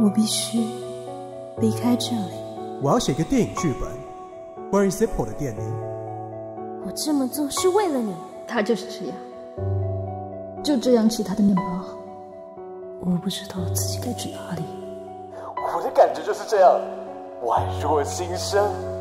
我必须离开这里。我要写个电影剧本关于 sippo 的电影我这么做是为了你。他就是这样就这样吃他的面包。我不知道自己该去哪里。我的感觉就是这样宛若新生。